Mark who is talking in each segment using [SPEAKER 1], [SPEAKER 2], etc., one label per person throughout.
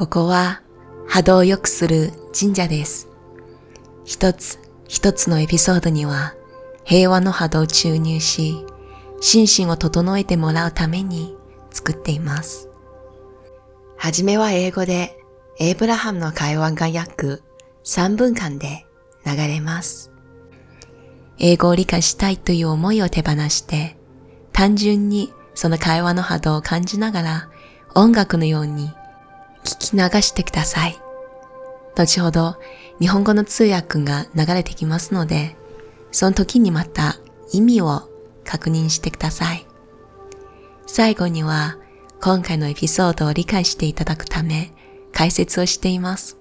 [SPEAKER 1] ここは波動を良くする神社です。一つ一つのエピソードには平和の波動を注入し、心身を整えてもらうために作っています。はじめは英語で、エイブラハムの会話が約3分間で流れます。英語を理解したいという思いを手放して、単純にその会話の波動を感じながら音楽のように聞き流してください。後ほど日本語の通訳が流れてきますので、その時にまた意味を確認してください。最後には今回のエピソードを理解していただくため解説をしています。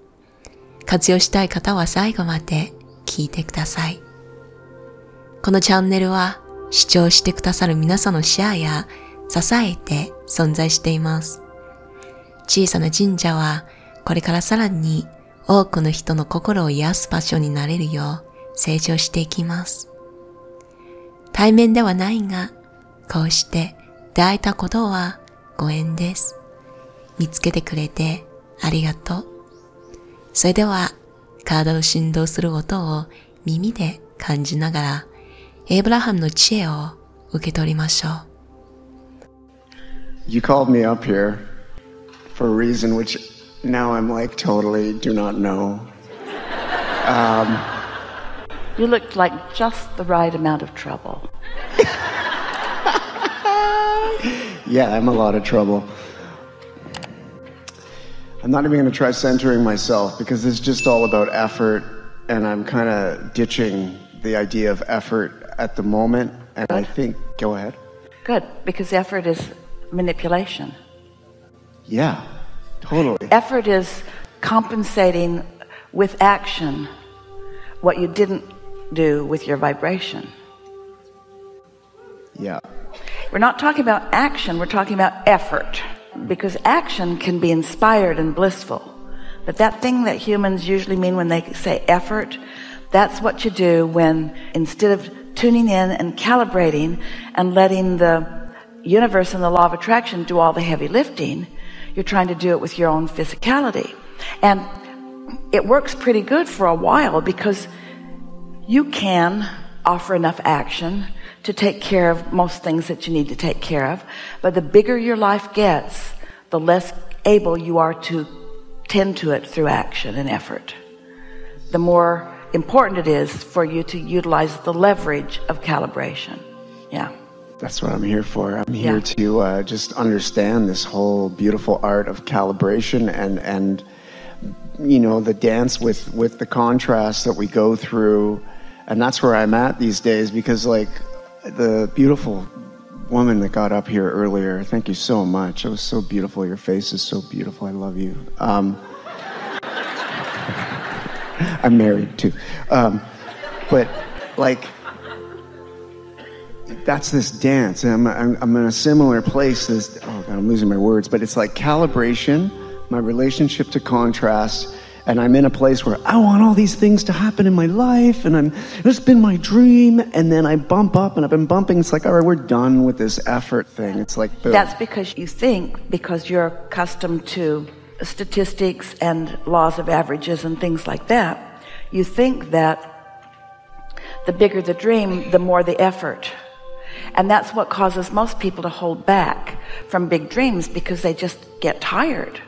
[SPEAKER 1] 活用したい方は最後まで聞いてください。このチャンネルは視聴してくださる皆さんのシェアや支えて存在しています。小さな神社はこれからさらに多くの人の心を癒す場所になれるよう成長していきます。対面ではないが、こうして出会えたことはご縁です。見つけてくれてありがとう。それでは、体の振動する音を耳で感じながら、エイブラハムの知恵を受け取りましょう。
[SPEAKER 2] You called me up here for a reason which now I'm like totally do not know.
[SPEAKER 3] Um, you looked like just the right amount of trouble.
[SPEAKER 2] Yeah, I'm a lot of trouble. I'm not even going to try centering myself because it's just all about effort, and I'm kind of ditching the idea of effort at the moment. And I think, go ahead.
[SPEAKER 3] Good, because effort is manipulation.
[SPEAKER 2] Yeah, totally.
[SPEAKER 3] Effort is compensating with action what you didn't do with your vibration.
[SPEAKER 2] Yeah.
[SPEAKER 3] We're not talking about action, we're talking about effort. Because action can be inspired and blissful. But that thing that humans usually mean when they say effort, that's what you do when instead of tuning in and calibrating and letting the universe and the law of attraction do all the heavy lifting, you're trying to do it with your own physicality. And it works pretty good for a while because you can offer enough action to take care of most things that you need to take care of. But the bigger your life gets, the less able you are to tend to it through action and effort. The more important it is for you to utilize the leverage of calibration. Yeah.
[SPEAKER 2] That's what I'm here for. I'm here
[SPEAKER 3] Yeah.
[SPEAKER 2] to uh, just understand this whole beautiful art of calibration and and you know the dance with with the contrast that we go through, and that's where I'm at these days because like the beautiful woman that got up here earlier. Thank you so much. It was so beautiful. Your face is so beautiful. I love you. Um, I'm married too, um, but like that's this dance. I'm, I'm, I'm in a similar place. This, oh God, I'm losing my words, but it's like calibration, my relationship to contrast. And I'm in a place where I want all these things to happen in my life, and I'm it's been my dream. And then I bump up, and I've been bumping. It's like, all right, we're done with this effort thing. It's like, boom.
[SPEAKER 3] That's because you think, because you're accustomed to statistics and laws of averages and things like that, you think that the bigger the dream, the more the effort. And that's what causes most people to hold back from big dreams because they just get tired.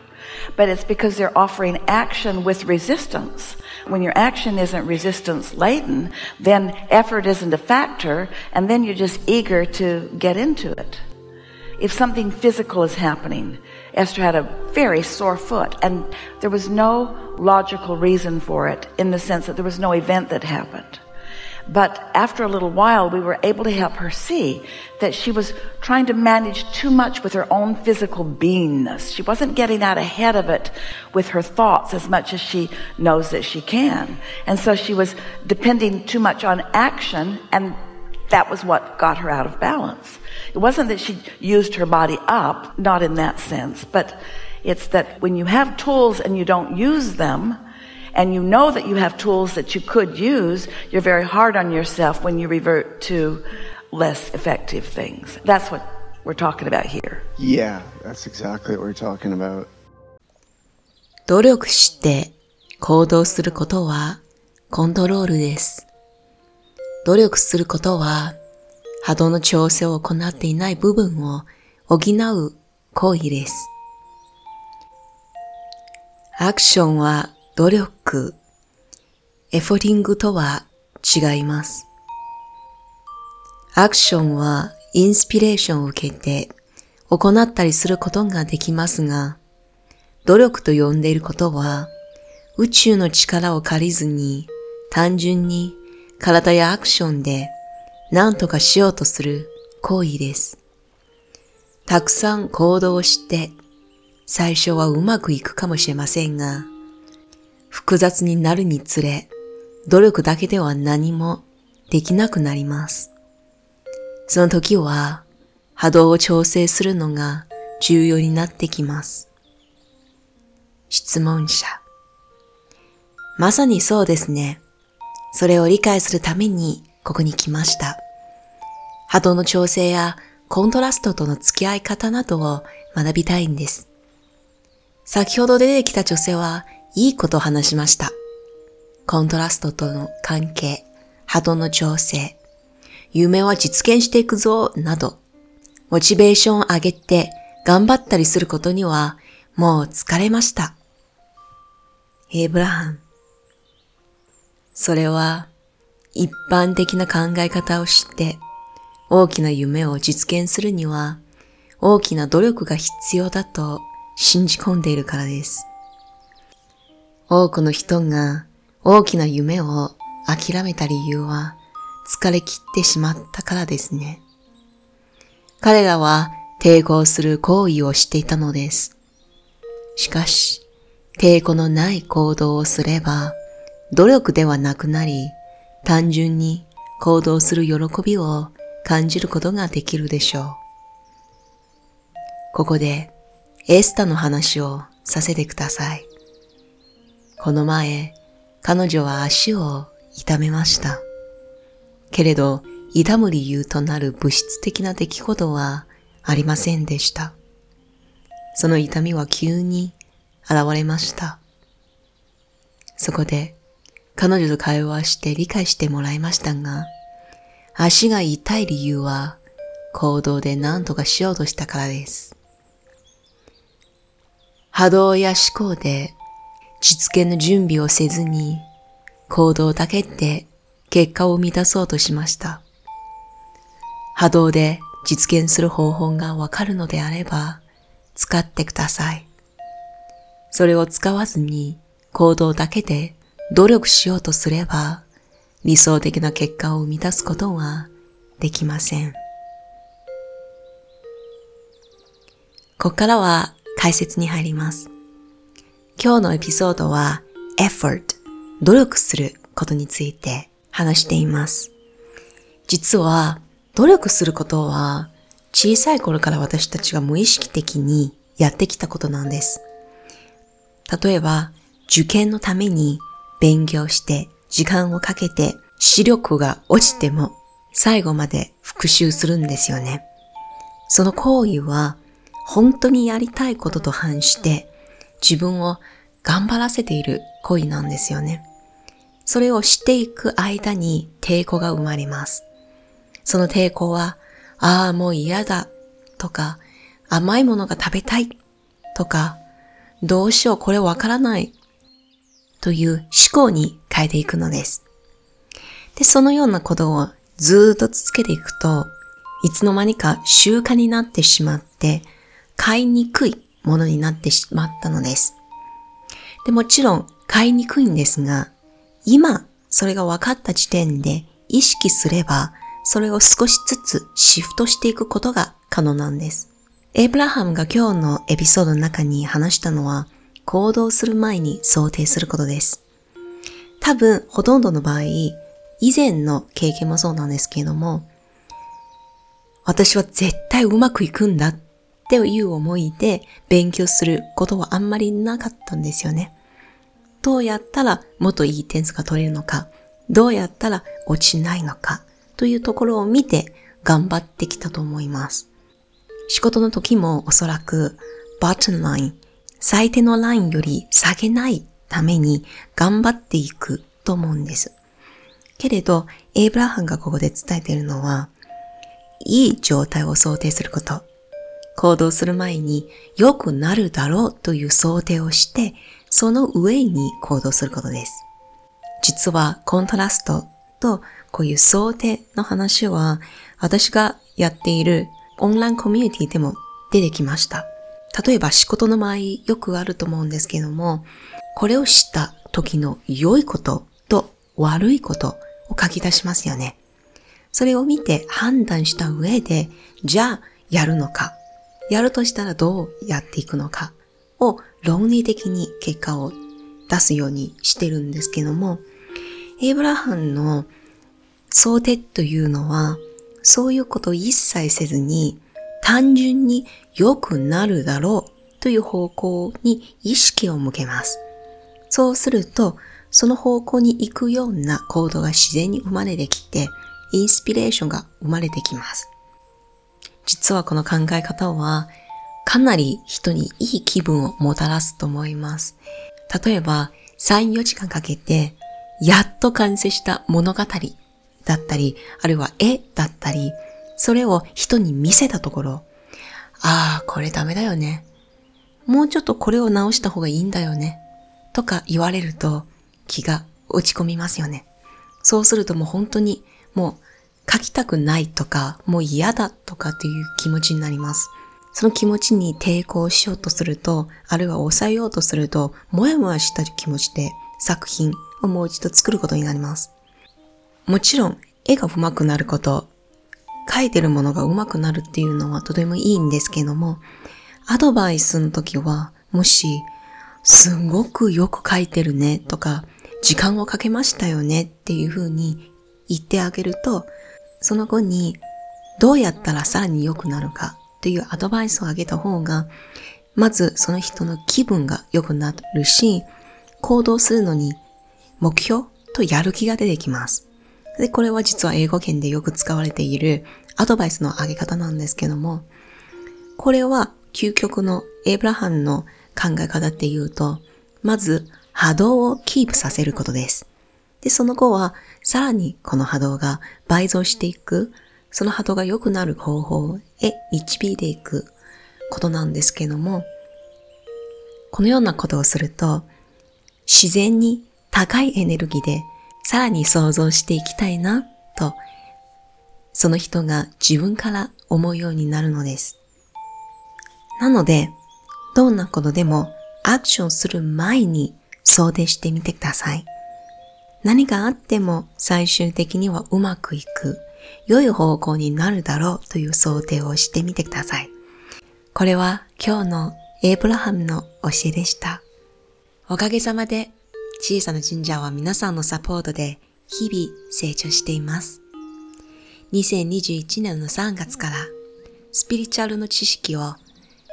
[SPEAKER 3] But it's because they're offering action with resistance. When your action isn't resistance laden, then effort isn't a factor, and then you're just eager to get into it. If something physical is happening, Esther had a very sore foot, and there was no logical reason for it in the sense that there was no event that happened. But after a little while, we were able to help her see that she was trying to manage too much with her own physical beingness. She wasn't getting out ahead of it with her thoughts as much as she knows that she can. And so she was depending too much on action, and that was what got her out of balance. It wasn't that she used her body up, not in that sense, but it's that when you have tools and you don't use them, and you know that you have tools that you could use, you're very hard on yourself when you revert to less effective things. That's what we're talking about here.
[SPEAKER 2] yeah, that's exactly what we're talking about.
[SPEAKER 1] 努力して行動することはコントロールです。努力することは波動の調整を行っていない部分を補う行為です。アクションは努力、 くエフォティングとは違います。アクションはインスピレーションを受けて行ったりすることができますが、努力と呼んでいることは宇宙の力を借りずに単純に体やアクションで何とかしようとする行為です。たくさん行動して最初はうまくいくかもしれませんが、複雑になるにつれ努力だけでは何もできなくなります。その時は波動を調整するのが重要になってきます。質問者。まさにそうですね。それを理解するためにここに来ました。波動の調整やコントラストとの付き合い方などを学びたいんです。先ほど出てきた女性はいいことを話しました。コントラストとの関係、波動の調整、夢は実現していくぞ、など、モチベーションを上げて頑張ったりすることにはもう疲れました。エイブラハム。それは一般的な考え方を知って大きな夢を実現するには大きな努力が必要だと信じ込んでいるからです。多くの人が大きな夢を諦めた理由は疲れ切ってしまったからですね。彼らは抵抗する行為をしていたのです。しかし、抵抗のない行動をすれば、努力ではなくなり、単純に行動する喜びを感じることができるでしょう。ここでエスタの話をさせてください。この前、彼女は足を痛めました。けれど、痛む理由となる物質的な出来事はありませんでした。その痛みは急に現れました。そこで彼女と会話して理解してもらいましたが、足が痛い理由は行動で何とかしようとしたからです。波動や思考で実現の準備をせずに行動だけで結果を生み出そうとしました。波動で実現する方法がわかるのであれば使ってください。それを使わずに行動だけで努力しようとすれば理想的な結果を生み出すことはできません。ここからは解説に入ります。今日のエピソードは effort 努力することについて話しています。実は努力することは小さい頃から私たちが無意識的にやってきたことなんです。例えば受験のために勉強して時間をかけて視力が落ちても最後まで復習するんですよね。その行為は本当にやりたいことと反して自分を頑張らせている行為なんですよね。それをしていく間に抵抗が生まれます。その抵抗は、ああ、もう嫌だとか、甘いものが食べたいとか、どうしようこれわからないという思考に変えていくのです。で、そのようなことをずっと続けていくと、いつの間にか習慣になってしまって、買いにくいものになってしまったのです。で、もちろん買いにくいんですが、今それが分かった時点で意識すれば、それを少しずつシフトしていくことが可能なんです。エイブラハムが今日のエピソードの中に話したのは、行動する前に想定することです。多分、ほとんどの場合、以前の経験もそうなんですけれども、私は絶対うまくいくんだっっていう思いで勉強することはあんまりなかったんですよね。どうやったらもっといい点数が取れるのか、どうやったら落ちないのか、というところを見て頑張ってきたと思います。仕事の時もおそらく bottom line、最低のラインより下げないために頑張っていくと思うんです。けれど、エイブラハンがここで伝えているのは、いい状態を想定すること。行動する前に良くなるだろうという想定をして、その上に行動することです。実はコントラストとこういう想定の話は私がやっているオンラインコミュニティでも出てきました。例えば仕事の場合よくあると思うんですけども、これをした時の良いことと悪いことを書き出しますよね。それを見て判断した上で、じゃあやるのか、やるとしたらどうやっていくのかを論理的に結果を出すようにしてるんですけども、エイブラハンの想定というのは、そういうことを一切せずに、単純に良くなるだろうという方向に意識を向けます。そうすると、その方向に行くような行動が自然に生まれてきて、インスピレーションが生まれてきます。実はこの考え方は、かなり人にいい気分をもたらすと思います。例えば、3、4時間かけて、やっと完成した物語だったり、あるいは絵だったり、それを人に見せたところ、ああ、これダメだよね。もうちょっとこれを直した方がいいんだよね。とか言われると気が落ち込みますよね。そうするともう本当にもう書きたくないとか、もう嫌だとかっていう気持ちになります。その気持ちに抵抗しようとすると、あるいは抑えようとすると、もやもやした気持ちで作品をもう一度作ることになります。もちろん、絵が上手くなること、描いてるものが上手くなるっていうのはとてもいいんですけども、アドバイスの時は、もし、すごくよく描いてるねとか、時間をかけましたよねっていう風に言ってあげると、その後にどうやったらさらに良くなるかというアドバイスをあげた方が、まずその人の気分が良くなるし、行動するのに目標とやる気が出てきます。で、これは実は英語圏でよく使われているアドバイスの上げ方なんですけども、これは究極のエイブラハンの考え方っていうと、まず波動をキープさせることです。で、その後はさらにこの波動が倍増していく、その波動が良くなる方法へ導いていくことなんですけども、このようなことをすると、自然に高いエネルギーでさらに想像していきたいな、と、その人が自分から思うようになるのです。なので、どんなことでもアクションする前に想定してみてください。何があっても最終的にはうまくいく、良い方向になるだろうという想定をしてみてください。これは今日のエイブラハムの教えでした。おかげさまで小さな神社は皆さんのサポートで日々成長しています。2021年の3月からスピリチュアルの知識を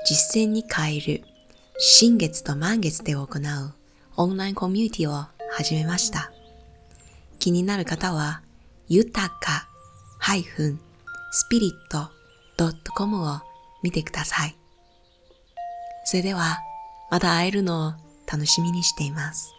[SPEAKER 1] 実践に変える新月と満月で行うオンラインコミュニティを始めました。気になる方は、豊か -spirit.com を見てください。それでは、また会えるのを楽しみにしています。